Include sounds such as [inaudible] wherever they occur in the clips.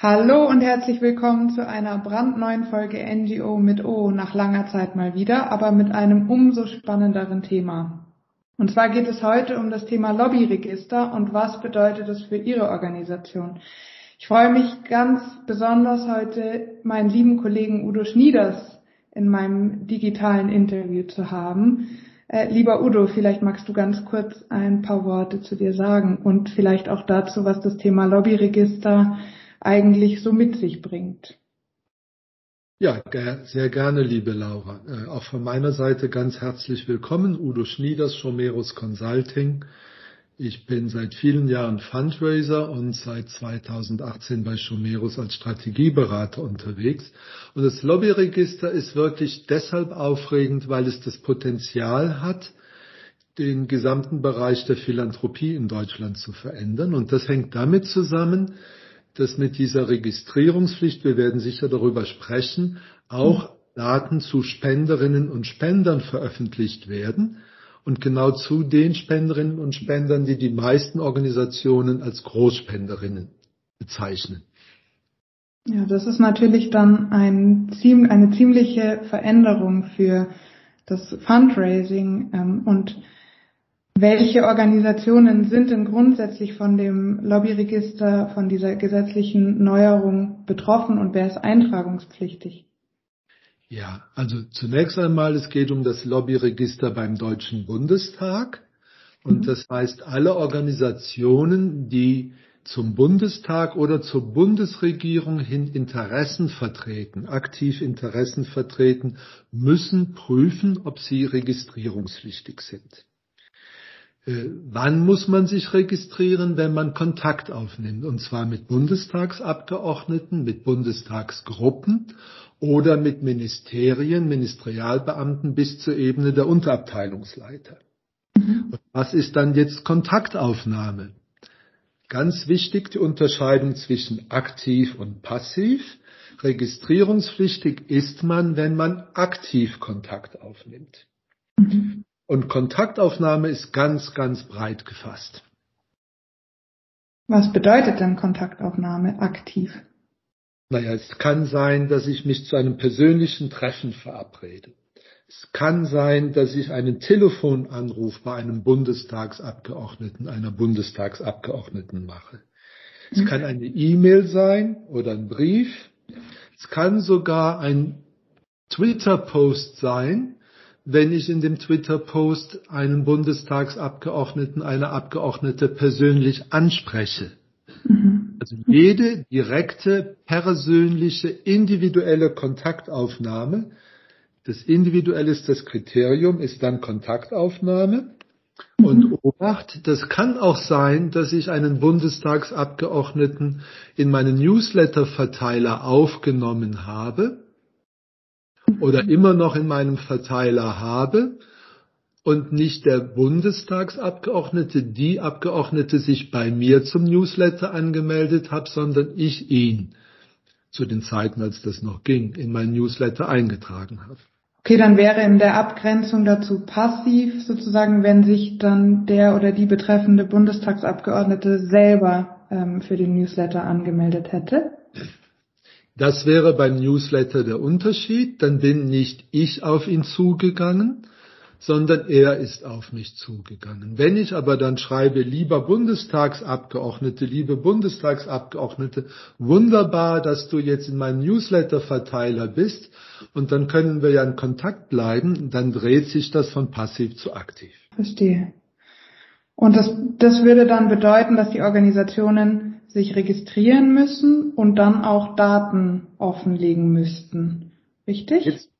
Hallo und herzlich willkommen zu einer brandneuen Folge NGO mit O nach langer Zeit mal wieder, aber mit einem umso spannenderen Thema. Und zwar geht es heute um das Thema Lobbyregister und was bedeutet es für Ihre Organisation. Ich freue mich ganz besonders heute meinen lieben Kollegen Udo Schnieders in meinem digitalen Interview zu haben. Äh, lieber Udo, vielleicht magst du ganz kurz ein paar Worte zu dir sagen und vielleicht auch dazu, was das Thema Lobbyregister eigentlich so mit sich bringt. Ja, sehr gerne, liebe Laura. Äh, auch von meiner Seite ganz herzlich willkommen. Udo Schnieders, Schomerus Consulting. Ich bin seit vielen Jahren Fundraiser und seit 2018 bei Schomerus als Strategieberater unterwegs. Und das Lobbyregister ist wirklich deshalb aufregend, weil es das Potenzial hat, den gesamten Bereich der Philanthropie in Deutschland zu verändern. Und das hängt damit zusammen, dass mit dieser Registrierungspflicht, wir werden sicher darüber sprechen, auch Daten zu Spenderinnen und Spendern veröffentlicht werden. Und genau zu den Spenderinnen und Spendern, die die meisten Organisationen als Großspenderinnen bezeichnen. Ja, das ist natürlich dann ein, eine ziemliche Veränderung für das Fundraising ähm, und welche Organisationen sind denn grundsätzlich von dem Lobbyregister, von dieser gesetzlichen Neuerung betroffen und wer ist eintragungspflichtig? Ja, also zunächst einmal, es geht um das Lobbyregister beim Deutschen Bundestag. Und mhm. das heißt, alle Organisationen, die zum Bundestag oder zur Bundesregierung hin Interessen vertreten, aktiv Interessen vertreten, müssen prüfen, ob sie registrierungspflichtig sind. Äh, wann muss man sich registrieren, wenn man Kontakt aufnimmt? Und zwar mit Bundestagsabgeordneten, mit Bundestagsgruppen oder mit Ministerien, Ministerialbeamten bis zur Ebene der Unterabteilungsleiter. Mhm. was ist dann jetzt Kontaktaufnahme? Ganz wichtig die Unterscheidung zwischen aktiv und passiv. Registrierungspflichtig ist man, wenn man aktiv Kontakt aufnimmt. Mhm. Und Kontaktaufnahme ist ganz, ganz breit gefasst. Was bedeutet denn Kontaktaufnahme aktiv? Naja, es kann sein, dass ich mich zu einem persönlichen Treffen verabrede. Es kann sein, dass ich einen Telefonanruf bei einem Bundestagsabgeordneten, einer Bundestagsabgeordneten mache. Es kann eine E-Mail sein oder ein Brief. Es kann sogar ein Twitter-Post sein, wenn ich in dem Twitter-Post einen Bundestagsabgeordneten, eine Abgeordnete persönlich anspreche. Mhm. Also jede direkte, persönliche, individuelle Kontaktaufnahme, das individuelle ist das Kriterium, ist dann Kontaktaufnahme. Und mhm. Obacht, das kann auch sein, dass ich einen Bundestagsabgeordneten in meinen Newsletter-Verteiler aufgenommen habe oder immer noch in meinem Verteiler habe und nicht der Bundestagsabgeordnete, die Abgeordnete sich bei mir zum Newsletter angemeldet hat, sondern ich ihn zu den Zeiten, als das noch ging, in mein Newsletter eingetragen habe. Okay, dann wäre in der Abgrenzung dazu passiv sozusagen, wenn sich dann der oder die betreffende Bundestagsabgeordnete selber ähm, für den Newsletter angemeldet hätte. Das wäre beim Newsletter der Unterschied. Dann bin nicht ich auf ihn zugegangen, sondern er ist auf mich zugegangen. Wenn ich aber dann schreibe, lieber Bundestagsabgeordnete, liebe Bundestagsabgeordnete, wunderbar, dass du jetzt in meinem Newsletter-Verteiler bist und dann können wir ja in Kontakt bleiben, dann dreht sich das von passiv zu aktiv. Verstehe. Und das, das würde dann bedeuten, dass die Organisationen sich registrieren müssen und dann auch Daten offenlegen müssten. Richtig? Jetzt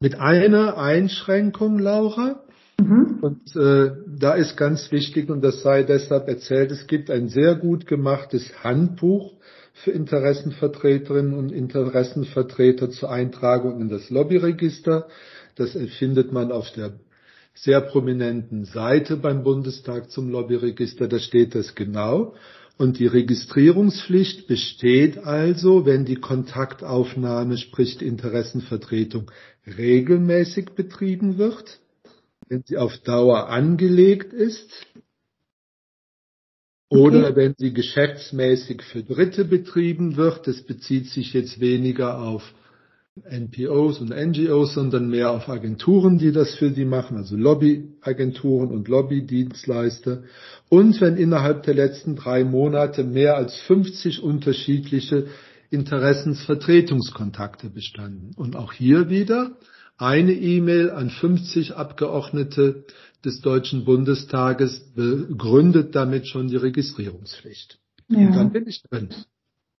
mit einer Einschränkung, Laura. Mhm. Und äh, da ist ganz wichtig, und das sei deshalb erzählt, es gibt ein sehr gut gemachtes Handbuch für Interessenvertreterinnen und Interessenvertreter zur Eintragung in das Lobbyregister. Das findet man auf der sehr prominenten Seite beim Bundestag zum Lobbyregister. Da steht das genau. Und die Registrierungspflicht besteht also, wenn die Kontaktaufnahme, sprich die Interessenvertretung, regelmäßig betrieben wird, wenn sie auf Dauer angelegt ist Oder okay. wenn sie geschäftsmäßig für Dritte betrieben wird, das bezieht sich jetzt weniger auf NPOs und NGOs, sondern mehr auf Agenturen, die das für sie machen, also Lobbyagenturen und Lobbydienstleister. Und wenn innerhalb der letzten drei Monate mehr als 50 unterschiedliche Interessensvertretungskontakte bestanden. Und auch hier wieder eine E-Mail an 50 Abgeordnete des Deutschen Bundestages begründet damit schon die Registrierungspflicht. Ja. Und dann bin ich drin.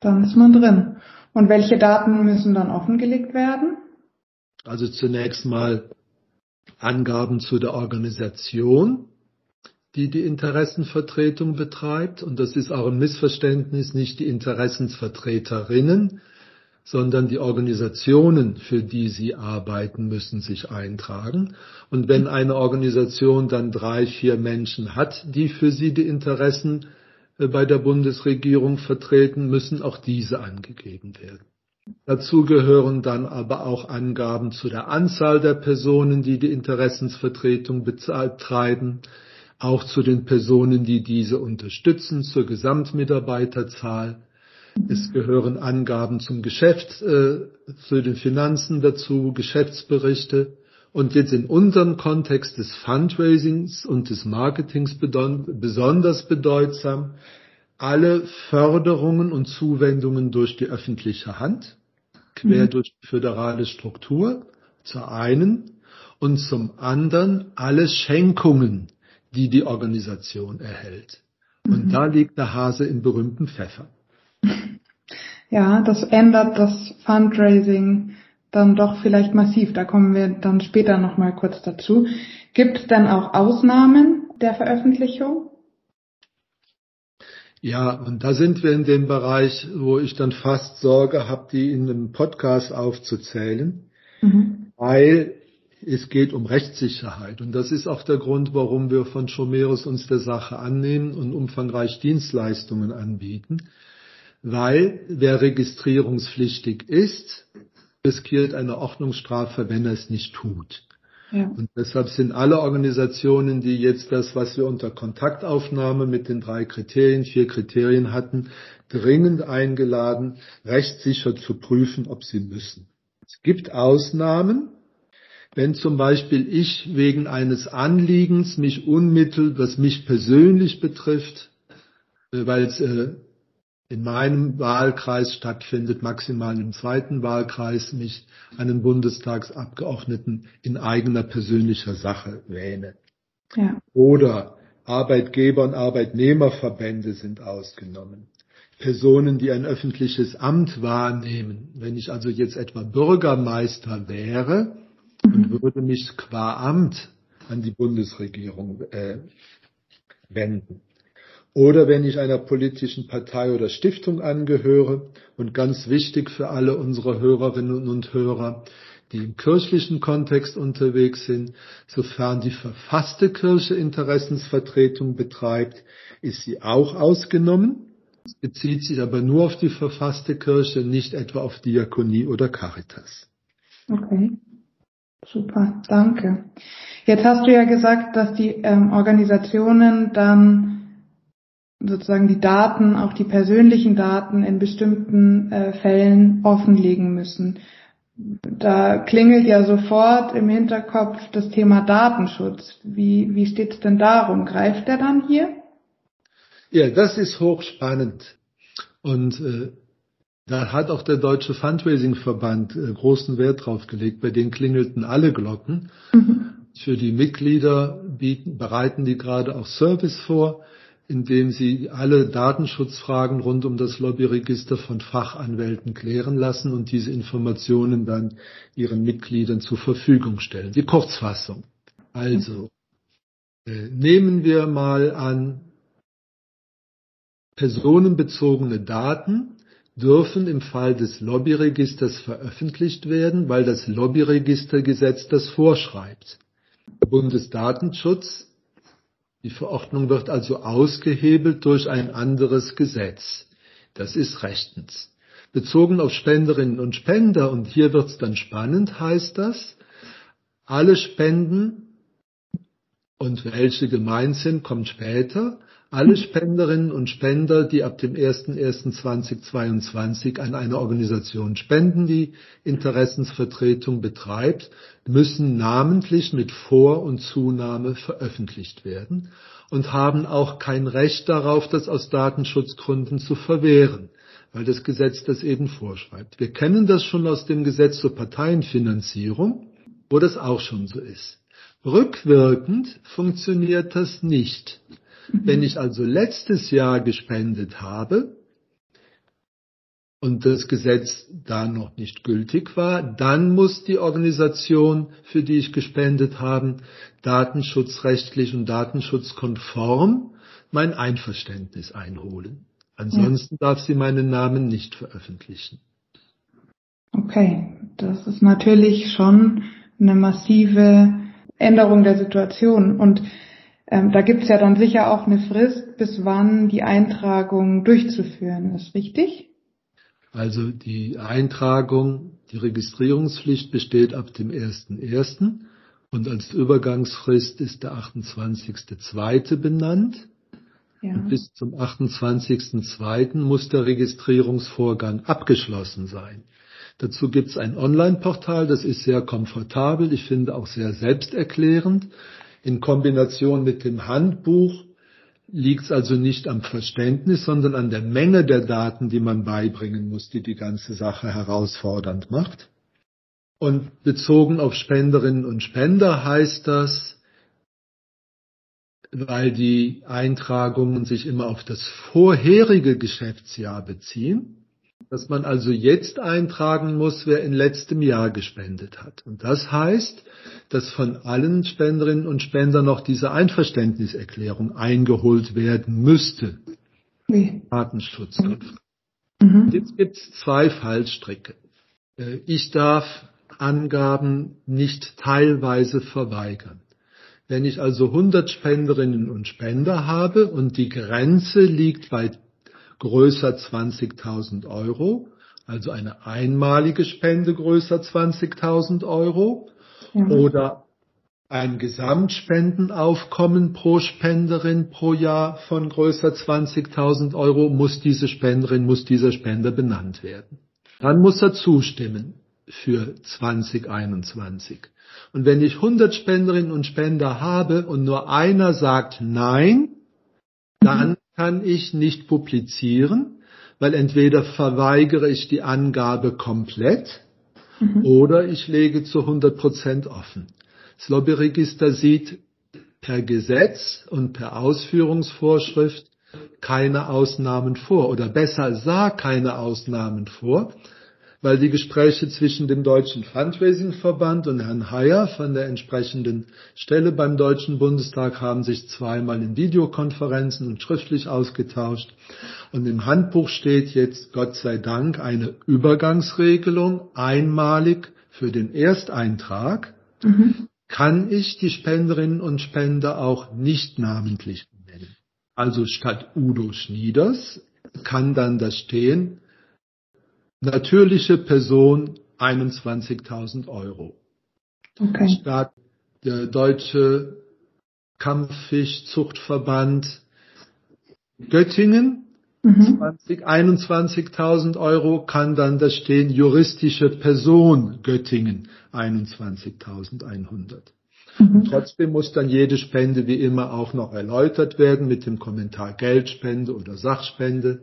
Dann ist man drin. Und welche Daten müssen dann offengelegt werden? Also zunächst mal Angaben zu der Organisation, die die Interessenvertretung betreibt. Und das ist auch ein Missverständnis, nicht die Interessensvertreterinnen, sondern die Organisationen, für die sie arbeiten, müssen sich eintragen. Und wenn eine Organisation dann drei, vier Menschen hat, die für sie die Interessen bei der Bundesregierung vertreten, müssen auch diese angegeben werden. Dazu gehören dann aber auch Angaben zu der Anzahl der Personen, die die Interessensvertretung betreiben, auch zu den Personen, die diese unterstützen, zur Gesamtmitarbeiterzahl, es gehören Angaben zum Geschäft, äh, zu den Finanzen dazu, Geschäftsberichte. Und jetzt in unserem Kontext des Fundraisings und des Marketings besonders bedeutsam, alle Förderungen und Zuwendungen durch die öffentliche Hand, quer mhm. durch die föderale Struktur, zur einen, und zum anderen alle Schenkungen, die die Organisation erhält. Und mhm. da liegt der Hase im berühmten Pfeffer. Ja, das ändert das Fundraising dann doch vielleicht massiv. Da kommen wir dann später nochmal kurz dazu. Gibt es denn auch Ausnahmen der Veröffentlichung? Ja, und da sind wir in dem Bereich, wo ich dann fast Sorge habe, die in einem Podcast aufzuzählen, mhm. weil es geht um Rechtssicherheit. Und das ist auch der Grund, warum wir von Schomerus uns der Sache annehmen und umfangreich Dienstleistungen anbieten weil wer registrierungspflichtig ist, riskiert eine Ordnungsstrafe, wenn er es nicht tut. Ja. Und deshalb sind alle Organisationen, die jetzt das, was wir unter Kontaktaufnahme mit den drei Kriterien, vier Kriterien hatten, dringend eingeladen, rechtssicher zu prüfen, ob sie müssen. Es gibt Ausnahmen, wenn zum Beispiel ich wegen eines Anliegens mich unmittelbar, was mich persönlich betrifft, äh, weil es äh, in meinem Wahlkreis stattfindet, maximal im zweiten Wahlkreis mich einen Bundestagsabgeordneten in eigener persönlicher Sache wähne. Ja. Oder Arbeitgeber und Arbeitnehmerverbände sind ausgenommen. Personen, die ein öffentliches Amt wahrnehmen. Wenn ich also jetzt etwa Bürgermeister wäre mhm. und würde mich qua Amt an die Bundesregierung äh, wenden, oder wenn ich einer politischen Partei oder Stiftung angehöre und ganz wichtig für alle unsere Hörerinnen und Hörer, die im kirchlichen Kontext unterwegs sind, sofern die verfasste Kirche Interessensvertretung betreibt, ist sie auch ausgenommen. Es bezieht sich aber nur auf die verfasste Kirche, nicht etwa auf Diakonie oder Caritas. Okay. Super, danke. Jetzt hast du ja gesagt, dass die ähm, Organisationen dann sozusagen die Daten, auch die persönlichen Daten in bestimmten äh, Fällen offenlegen müssen. Da klingelt ja sofort im Hinterkopf das Thema Datenschutz. Wie, wie steht es denn darum? Greift der dann hier? Ja, das ist hochspannend. Und äh, da hat auch der Deutsche Fundraising-Verband äh, großen Wert drauf gelegt. Bei denen klingelten alle Glocken. Mhm. Für die Mitglieder bieten, bereiten die gerade auch Service vor indem sie alle Datenschutzfragen rund um das Lobbyregister von Fachanwälten klären lassen und diese Informationen dann ihren Mitgliedern zur Verfügung stellen. Die Kurzfassung. Also, äh, nehmen wir mal an, personenbezogene Daten dürfen im Fall des Lobbyregisters veröffentlicht werden, weil das Lobbyregistergesetz das vorschreibt. Bundesdatenschutz die Verordnung wird also ausgehebelt durch ein anderes Gesetz. Das ist rechtens. Bezogen auf Spenderinnen und Spender, und hier wird es dann spannend, heißt das, alle Spenden und welche gemeint sind, kommt später, Alle Spenderinnen und Spender, die ab dem 01.01.2022 an eine Organisation spenden, die Interessensvertretung betreibt, müssen namentlich mit Vor- und Zunahme veröffentlicht werden und haben auch kein Recht darauf, das aus Datenschutzgründen zu verwehren, weil das Gesetz das eben vorschreibt. Wir kennen das schon aus dem Gesetz zur Parteienfinanzierung, wo das auch schon so ist. Rückwirkend funktioniert das nicht. Wenn ich also letztes Jahr gespendet habe und das Gesetz da noch nicht gültig war, dann muss die Organisation, für die ich gespendet habe, datenschutzrechtlich und datenschutzkonform mein Einverständnis einholen. Ansonsten ja. darf sie meinen Namen nicht veröffentlichen. Okay, das ist natürlich schon eine massive Änderung der Situation. Und ähm, da gibt es ja dann sicher auch eine Frist, bis wann die Eintragung durchzuführen ist, richtig? Also die Eintragung, die Registrierungspflicht besteht ab dem 1.1. und als Übergangsfrist ist der 28.2. benannt. Ja. Und bis zum 28.2. muss der Registrierungsvorgang abgeschlossen sein. Dazu gibt es ein Online-Portal, das ist sehr komfortabel, ich finde auch sehr selbsterklärend. In Kombination mit dem Handbuch liegt es also nicht am Verständnis, sondern an der Menge der Daten, die man beibringen muss, die die ganze Sache herausfordernd macht. Und bezogen auf Spenderinnen und Spender heißt das, weil die Eintragungen sich immer auf das vorherige Geschäftsjahr beziehen, dass man also jetzt eintragen muss, wer in letztem Jahr gespendet hat. Und das heißt, dass von allen Spenderinnen und Spendern noch diese Einverständniserklärung eingeholt werden müsste. Nee. Datenschutzkonform. Mhm. Jetzt gibt es zwei Fallstricke. Äh, ich darf Angaben nicht teilweise verweigern. Wenn ich also 100 Spenderinnen und Spender habe und die Grenze liegt bei größer 20.000 Euro, also eine einmalige Spende größer 20.000 Euro ja. oder ein Gesamtspendenaufkommen pro Spenderin pro Jahr von größer 20.000 Euro muss diese Spenderin, muss dieser Spender benannt werden. Dann muss er zustimmen für 2021. Und wenn ich 100 Spenderinnen und Spender habe und nur einer sagt Nein, dann kann ich nicht publizieren, weil entweder verweigere ich die Angabe komplett mhm. oder ich lege zu 100 Prozent offen. Das Lobbyregister sieht per Gesetz und per Ausführungsvorschrift keine Ausnahmen vor oder besser sah keine Ausnahmen vor, weil die Gespräche zwischen dem Deutschen Fundraising-Verband und Herrn Heyer von der entsprechenden Stelle beim Deutschen Bundestag haben sich zweimal in Videokonferenzen und schriftlich ausgetauscht. Und im Handbuch steht jetzt, Gott sei Dank, eine Übergangsregelung einmalig für den Ersteintrag. Mhm. Kann ich die Spenderinnen und Spender auch nicht namentlich nennen? Also statt Udo Schnieders kann dann das stehen, natürliche Person 21.000 Euro. Okay. Statt der deutsche Kampffischzuchtverband Göttingen mhm. 21.000 Euro kann dann da stehen juristische Person Göttingen 21.100. Mhm. Trotzdem muss dann jede Spende wie immer auch noch erläutert werden mit dem Kommentar Geldspende oder Sachspende.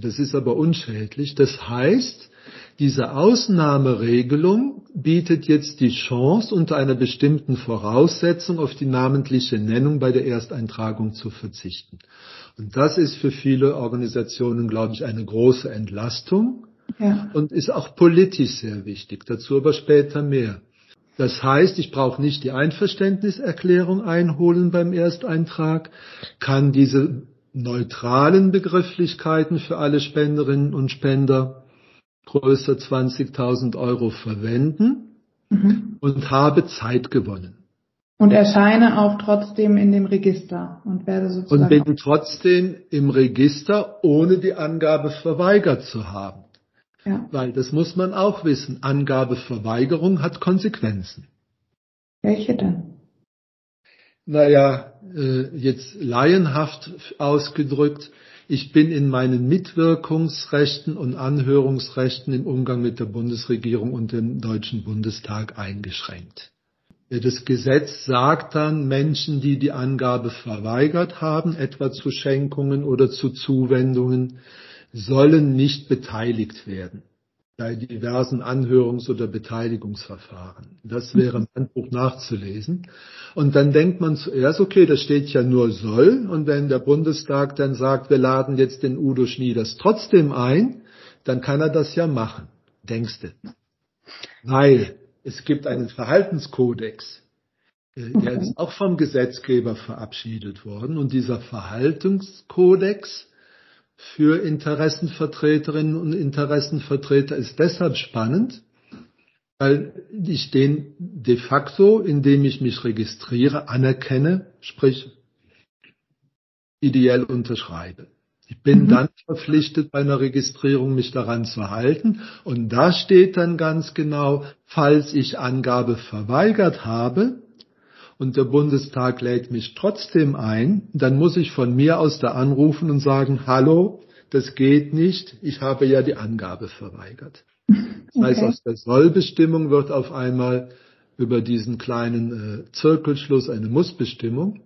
Das ist aber unschädlich. Das heißt, diese Ausnahmeregelung bietet jetzt die Chance, unter einer bestimmten Voraussetzung auf die namentliche Nennung bei der Ersteintragung zu verzichten. Und das ist für viele Organisationen, glaube ich, eine große Entlastung ja. und ist auch politisch sehr wichtig. Dazu aber später mehr. Das heißt, ich brauche nicht die Einverständniserklärung einholen beim Ersteintrag, kann diese neutralen Begrifflichkeiten für alle Spenderinnen und Spender größer 20.000 Euro verwenden mhm. und habe Zeit gewonnen. Und erscheine auch trotzdem in dem Register und werde sozusagen. Und bin trotzdem im Register, ohne die Angabe verweigert zu haben. Ja. Weil das muss man auch wissen. Angabeverweigerung hat Konsequenzen. Welche denn? Naja, äh, jetzt laienhaft ausgedrückt, ich bin in meinen Mitwirkungsrechten und Anhörungsrechten im Umgang mit der Bundesregierung und dem Deutschen Bundestag eingeschränkt. Das Gesetz sagt dann, Menschen, die die Angabe verweigert haben, etwa zu Schenkungen oder zu Zuwendungen, sollen nicht beteiligt werden bei diversen Anhörungs- oder Beteiligungsverfahren. Das wäre im Handbuch nachzulesen. Und dann denkt man zuerst, okay, das steht ja nur soll. Und wenn der Bundestag dann sagt, wir laden jetzt den Udo Schnieders trotzdem ein, dann kann er das ja machen. Denkst du? Weil es gibt einen Verhaltenskodex. Äh, der ist auch vom Gesetzgeber verabschiedet worden. Und dieser Verhaltenskodex für Interessenvertreterinnen und Interessenvertreter ist deshalb spannend, weil ich den de facto, indem ich mich registriere, anerkenne, sprich ideell unterschreibe. Ich bin mhm. dann verpflichtet, bei einer Registrierung mich daran zu halten. Und da steht dann ganz genau, falls ich Angabe verweigert habe und der Bundestag lädt mich trotzdem ein, dann muss ich von mir aus da anrufen und sagen, hallo, das geht nicht, ich habe ja die Angabe verweigert. Das heißt, aus der Sollbestimmung wird auf einmal über diesen kleinen äh, Zirkelschluss eine Mussbestimmung.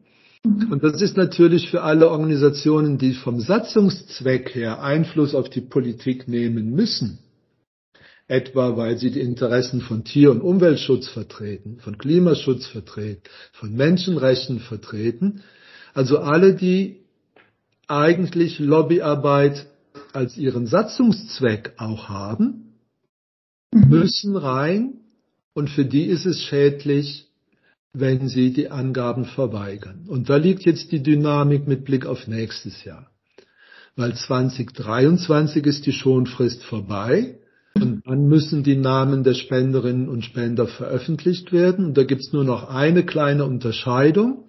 Mhm. Und das ist natürlich für alle Organisationen, die vom Satzungszweck her Einfluss auf die Politik nehmen müssen, etwa weil sie die Interessen von Tier- und Umweltschutz vertreten, von Klimaschutz vertreten, von Menschenrechten vertreten, also alle, die eigentlich Lobbyarbeit als ihren Satzungszweck auch haben, mhm. müssen rein und für die ist es schädlich, wenn sie die Angaben verweigern. Und da liegt jetzt die Dynamik mit Blick auf nächstes Jahr. Weil 2023 ist die Schonfrist vorbei dann müssen die Namen der Spenderinnen und Spender veröffentlicht werden. Und da gibt's nur noch eine kleine Unterscheidung.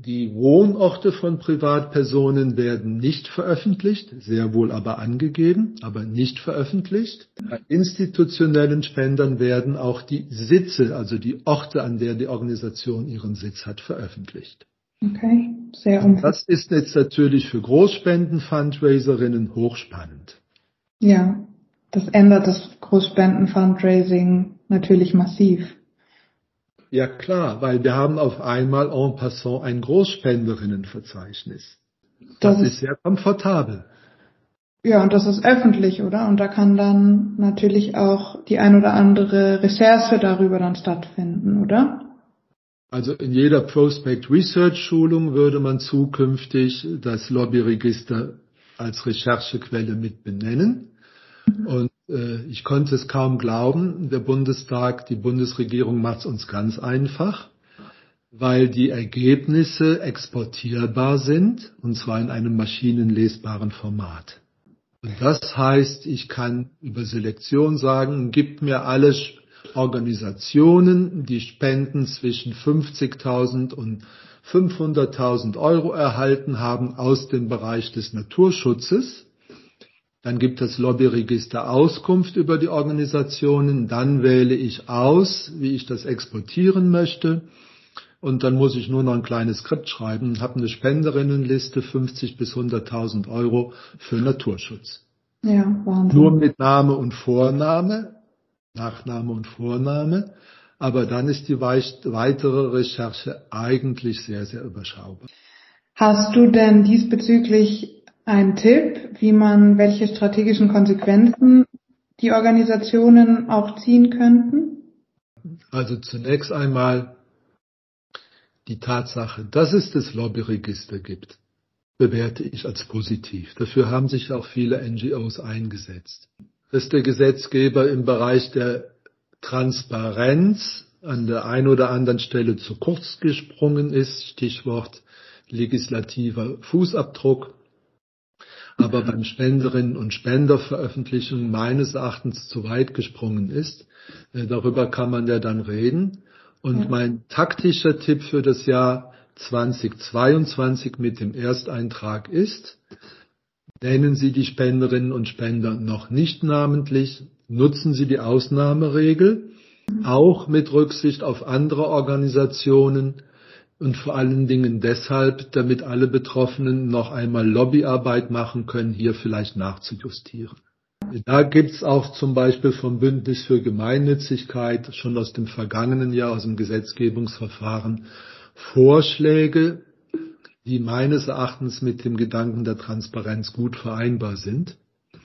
Die Wohnorte von Privatpersonen werden nicht veröffentlicht, sehr wohl aber angegeben, aber nicht veröffentlicht. Bei institutionellen Spendern werden auch die Sitze, also die Orte, an der die Organisation ihren Sitz hat, veröffentlicht. Okay, sehr umfassend. Das ist jetzt natürlich für Großspenden-Fundraiserinnen hochspannend. Ja, das ändert das Großspenden-Fundraising natürlich massiv. Ja klar, weil wir haben auf einmal en passant ein Großspenderinnenverzeichnis. Das, das ist, sehr komfortabel. Ja, und das ist öffentlich, oder? Und da kann dann natürlich auch die ein oder andere Recherche darüber dann stattfinden, oder? Also in jeder Prospect Research Schulung würde man zukünftig das Lobbyregister als Recherchequelle mit benennen. Und äh, ich konnte es kaum glauben. Der Bundestag, die Bundesregierung macht es uns ganz einfach, weil die Ergebnisse exportierbar sind, und zwar in einem maschinenlesbaren Format. Und das heißt, ich kann über Selektion sagen, gib mir alle Organisationen, die Spenden zwischen 50.000 und 500.000 Euro erhalten haben aus dem Bereich des Naturschutzes dann gibt das Lobbyregister Auskunft über die Organisationen. Dann wähle ich aus, wie ich das exportieren möchte. Und dann muss ich nur noch ein kleines Skript schreiben, habe eine Spenderinnenliste 50 bis 100.000 Euro für Naturschutz. Ja, Wahnsinn. Nur mit Name und Vorname, Nachname und Vorname. Aber dann ist die weitere Recherche eigentlich sehr, sehr überschaubar. Hast du denn diesbezüglich ein Tipp, wie man welche strategischen Konsequenzen die Organisationen auch ziehen könnten? Also zunächst einmal die Tatsache, dass es das Lobbyregister gibt, bewerte ich als positiv. Dafür haben sich auch viele NGOs eingesetzt. Dass der Gesetzgeber im Bereich der Transparenz an der einen oder anderen Stelle zu kurz gesprungen ist, Stichwort legislativer Fußabdruck, aber beim Spenderinnen und Spenderveröffentlichen meines Erachtens zu weit gesprungen ist. Äh, darüber kann man ja dann reden. Und mein taktischer Tipp für das Jahr 2022 mit dem Ersteintrag ist, nennen Sie die Spenderinnen und Spender noch nicht namentlich, nutzen Sie die Ausnahmeregel, auch mit Rücksicht auf andere Organisationen, und vor allen Dingen deshalb, damit alle Betroffenen noch einmal Lobbyarbeit machen können, hier vielleicht nachzujustieren. Da gibt's auch zum Beispiel vom Bündnis für Gemeinnützigkeit schon aus dem vergangenen Jahr, aus dem Gesetzgebungsverfahren, Vorschläge, die meines Erachtens mit dem Gedanken der Transparenz gut vereinbar sind.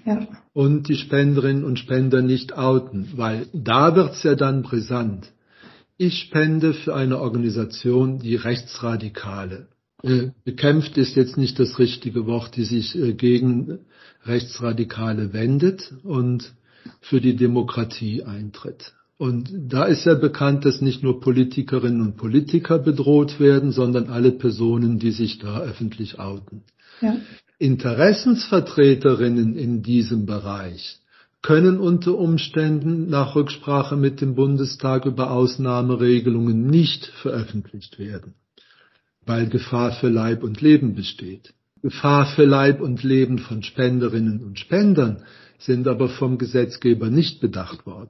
Ja. Und die Spenderinnen und Spender nicht outen, weil da wird's ja dann brisant. Ich spende für eine Organisation, die Rechtsradikale äh, bekämpft ist jetzt nicht das richtige Wort, die sich äh, gegen Rechtsradikale wendet und für die Demokratie eintritt. Und da ist ja bekannt, dass nicht nur Politikerinnen und Politiker bedroht werden, sondern alle Personen, die sich da öffentlich outen. Ja. Interessensvertreterinnen in diesem Bereich können unter Umständen nach Rücksprache mit dem Bundestag über Ausnahmeregelungen nicht veröffentlicht werden, weil Gefahr für Leib und Leben besteht. Gefahr für Leib und Leben von Spenderinnen und Spendern sind aber vom Gesetzgeber nicht bedacht worden.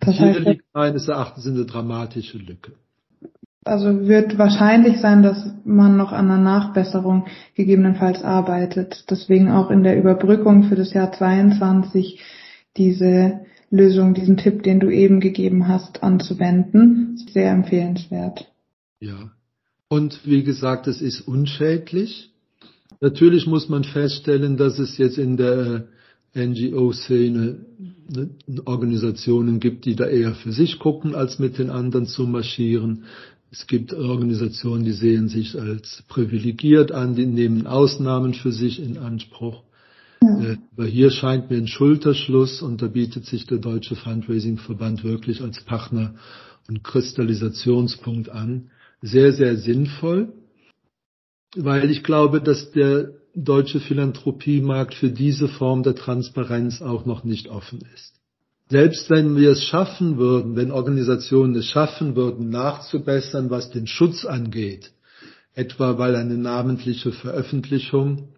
Das heißt, Hier liegt meines Erachtens eine dramatische Lücke. Also wird wahrscheinlich sein, dass man noch an einer Nachbesserung gegebenenfalls arbeitet. Deswegen auch in der Überbrückung für das Jahr 22 diese Lösung, diesen Tipp, den du eben gegeben hast, anzuwenden. Sehr empfehlenswert. Ja. Und wie gesagt, es ist unschädlich. Natürlich muss man feststellen, dass es jetzt in der NGO-Szene ne, Organisationen gibt, die da eher für sich gucken, als mit den anderen zu marschieren. Es gibt Organisationen, die sehen sich als privilegiert an, die nehmen Ausnahmen für sich in Anspruch. Ja. Aber hier scheint mir ein Schulterschluss und da bietet sich der Deutsche Fundraising-Verband wirklich als Partner und Kristallisationspunkt an. Sehr, sehr sinnvoll, weil ich glaube, dass der deutsche Philanthropiemarkt für diese Form der Transparenz auch noch nicht offen ist. Selbst wenn wir es schaffen würden, wenn Organisationen es schaffen würden, nachzubessern, was den Schutz angeht, etwa weil eine namentliche Veröffentlichung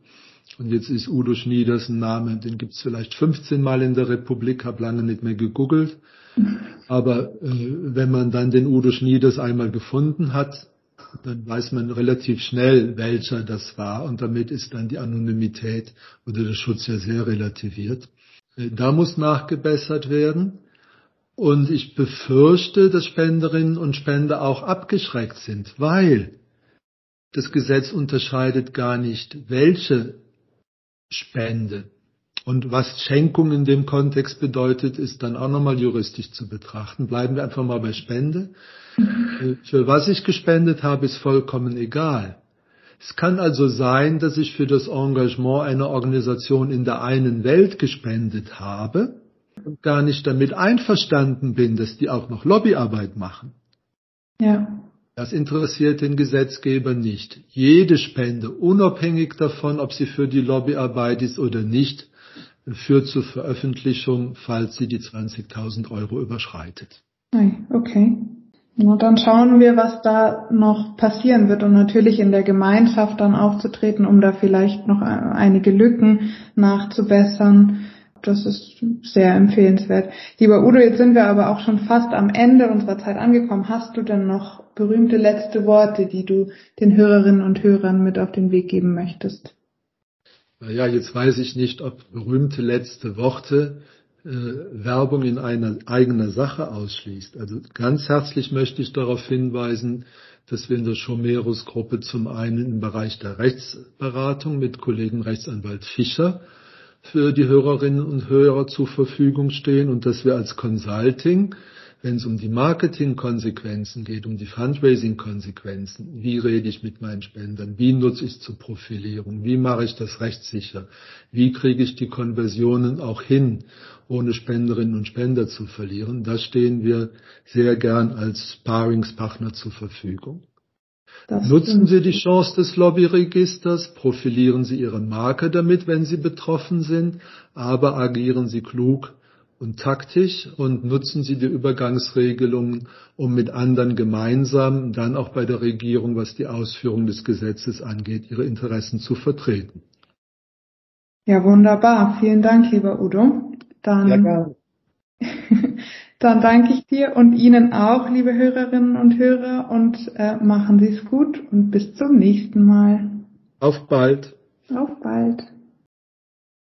und jetzt ist Udo Schnieders ein Name, den gibt's vielleicht 15 Mal in der Republik, habe lange nicht mehr gegoogelt. Aber äh, wenn man dann den Udo Schnieders einmal gefunden hat, dann weiß man relativ schnell, welcher das war. Und damit ist dann die Anonymität oder der Schutz ja sehr relativiert. Äh, da muss nachgebessert werden. Und ich befürchte, dass Spenderinnen und Spender auch abgeschreckt sind, weil das Gesetz unterscheidet gar nicht, welche Spende. Und was Schenkung in dem Kontext bedeutet, ist dann auch nochmal juristisch zu betrachten. Bleiben wir einfach mal bei Spende. Für was ich gespendet habe, ist vollkommen egal. Es kann also sein, dass ich für das Engagement einer Organisation in der einen Welt gespendet habe und gar nicht damit einverstanden bin, dass die auch noch Lobbyarbeit machen. Ja. Das interessiert den Gesetzgeber nicht. Jede Spende, unabhängig davon, ob sie für die Lobbyarbeit ist oder nicht, führt zur Veröffentlichung, falls sie die 20.000 Euro überschreitet. Okay. Na, dann schauen wir, was da noch passieren wird und natürlich in der Gemeinschaft dann aufzutreten, um da vielleicht noch einige Lücken nachzubessern das ist sehr empfehlenswert. Lieber Udo, jetzt sind wir aber auch schon fast am Ende unserer Zeit angekommen. Hast du denn noch berühmte letzte Worte, die du den Hörerinnen und Hörern mit auf den Weg geben möchtest? Naja, jetzt weiß ich nicht, ob berühmte letzte Worte äh, Werbung in einer eigenen Sache ausschließt. Also ganz herzlich möchte ich darauf hinweisen, dass wir in der Schomerus-Gruppe zum einen im Bereich der Rechtsberatung mit Kollegen Rechtsanwalt Fischer für die Hörerinnen und Hörer zur Verfügung stehen und dass wir als Consulting, wenn es um die Marketingkonsequenzen geht, um die Fundraising-Konsequenzen, wie rede ich mit meinen Spendern, wie nutze ich zur Profilierung, wie mache ich das rechtssicher, wie kriege ich die Konversionen auch hin, ohne Spenderinnen und Spender zu verlieren, da stehen wir sehr gern als Sparingspartner zur Verfügung. Das Nutzen Sie die Chance des Lobbyregisters, profilieren Sie Ihre Marke damit, wenn Sie betroffen sind, aber agieren Sie klug und taktisch und nutzen Sie die Übergangsregelungen, um mit anderen gemeinsam dann auch bei der Regierung, was die Ausführung des Gesetzes angeht, Ihre Interessen zu vertreten. Ja, wunderbar. Vielen Dank, lieber Udo. Dann ja, [laughs] Dann danke ich dir und Ihnen auch, liebe Hörerinnen und Hörer, und äh, machen Sie es gut und bis zum nächsten Mal. Auf bald. Auf bald.